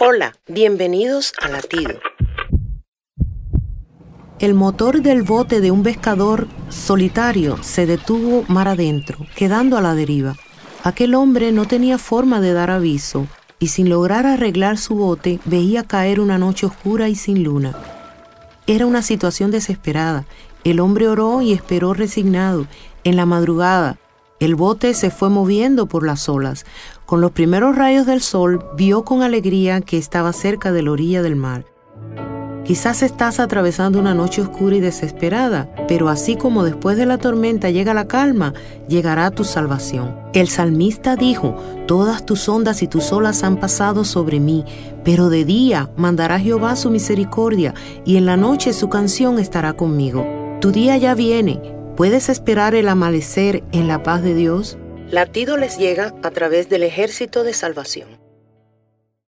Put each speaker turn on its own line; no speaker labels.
Hola, bienvenidos a Latido.
El motor del bote de un pescador solitario se detuvo mar adentro, quedando a la deriva. Aquel hombre no tenía forma de dar aviso y sin lograr arreglar su bote veía caer una noche oscura y sin luna. Era una situación desesperada. El hombre oró y esperó resignado. En la madrugada, el bote se fue moviendo por las olas. Con los primeros rayos del sol vio con alegría que estaba cerca de la orilla del mar. Quizás estás atravesando una noche oscura y desesperada, pero así como después de la tormenta llega la calma, llegará tu salvación. El salmista dijo, Todas tus ondas y tus olas han pasado sobre mí, pero de día mandará Jehová su misericordia y en la noche su canción estará conmigo. Tu día ya viene, ¿puedes esperar el amanecer en la paz de Dios?
Latido les llega a través del ejército de salvación.